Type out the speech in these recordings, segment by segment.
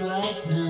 right now.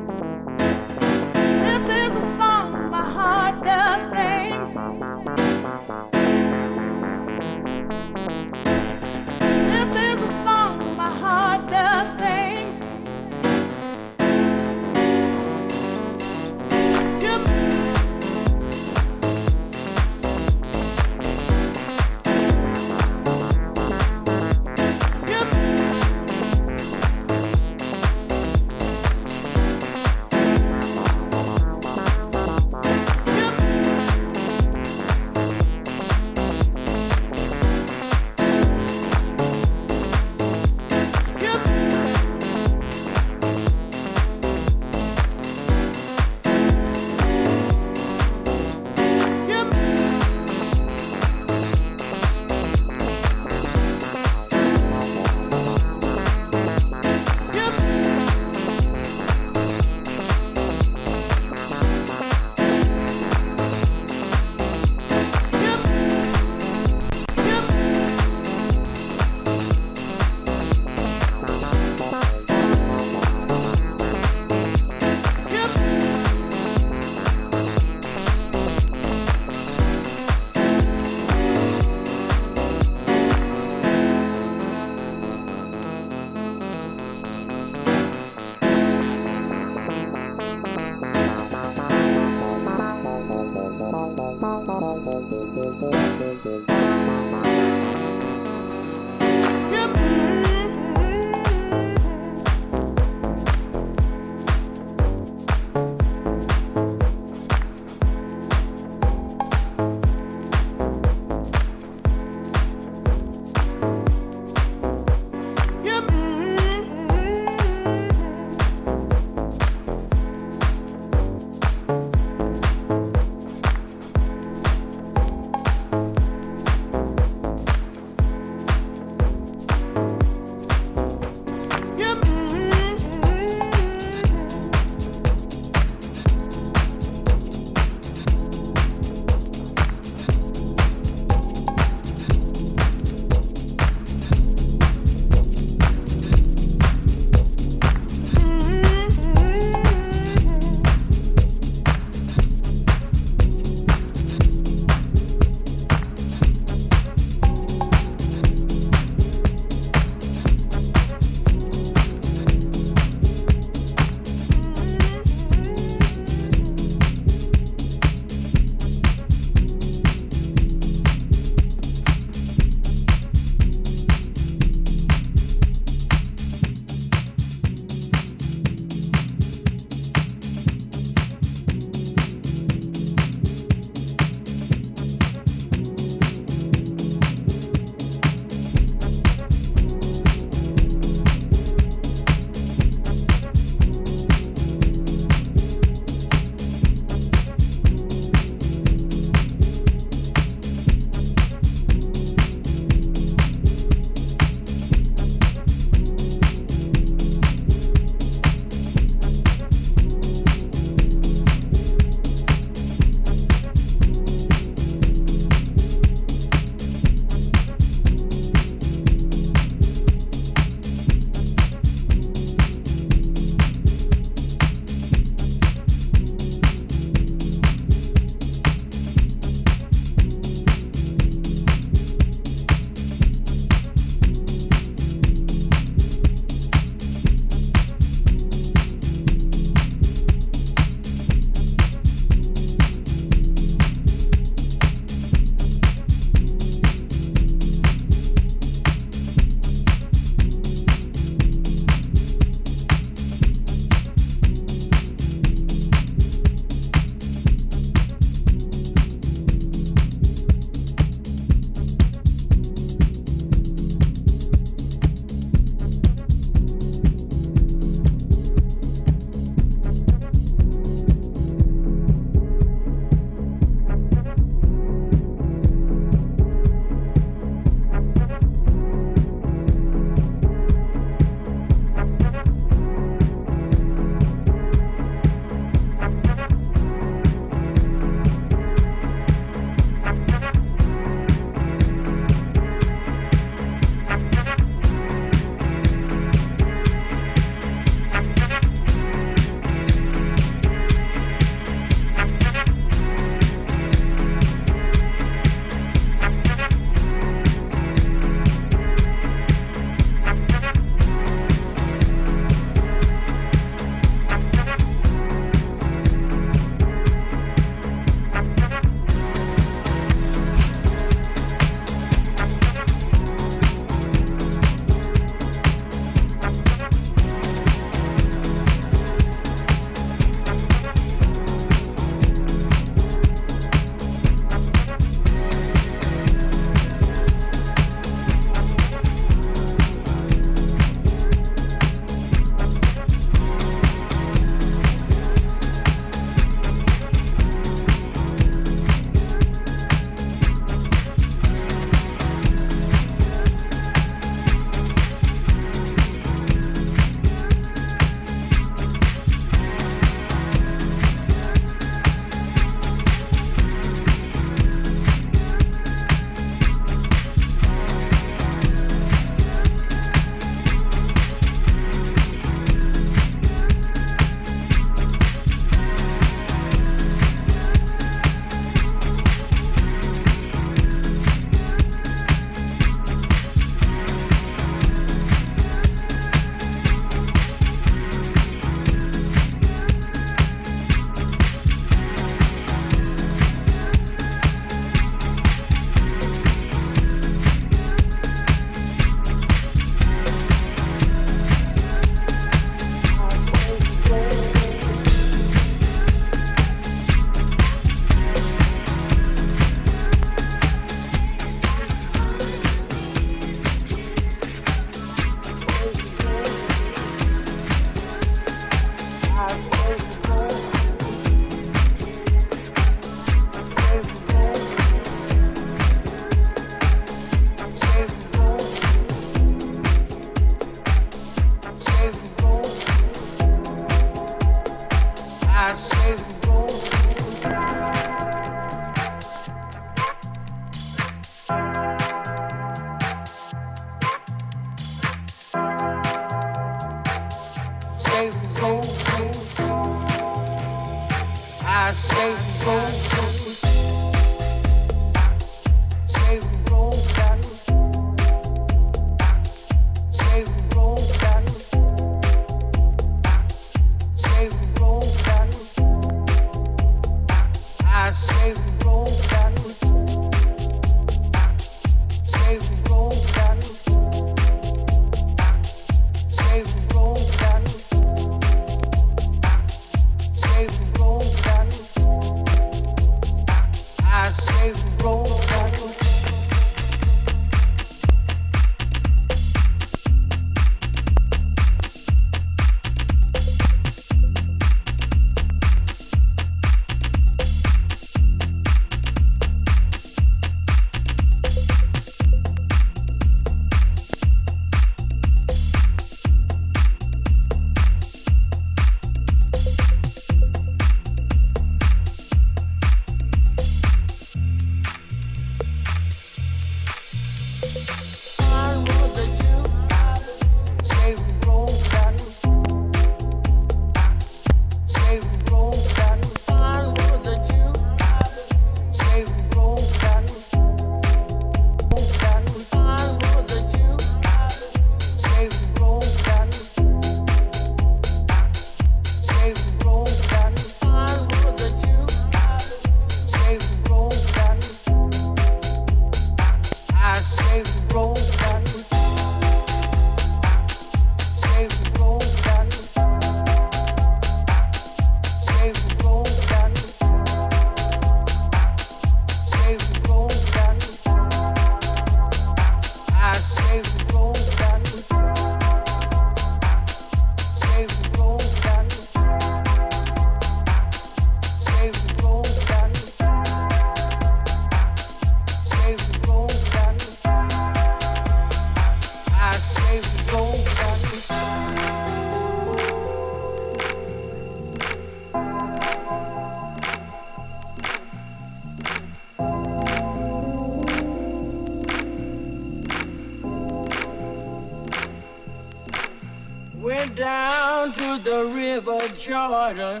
Jordan,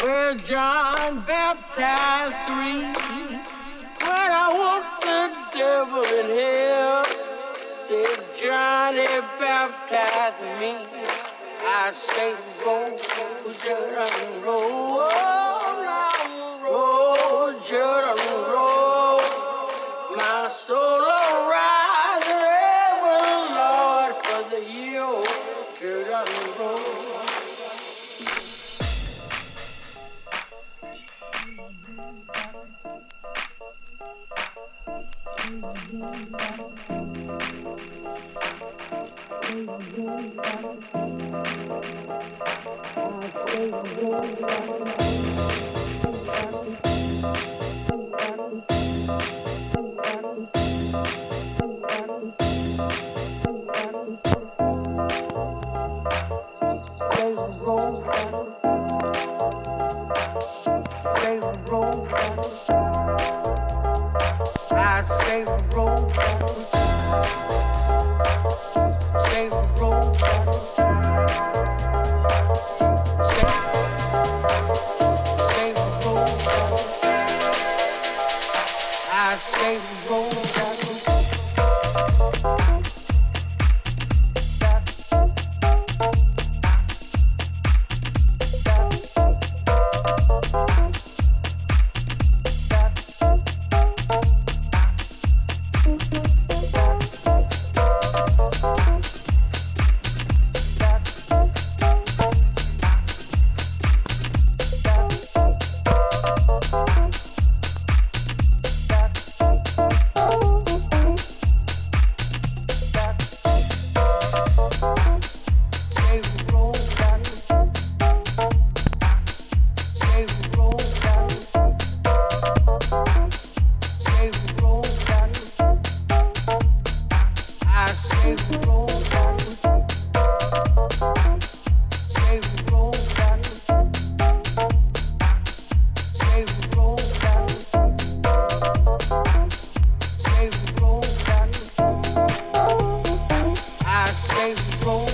where John baptized three. But I want the devil in hell. Said Johnny baptized me. I say, go, Jordan. days roll.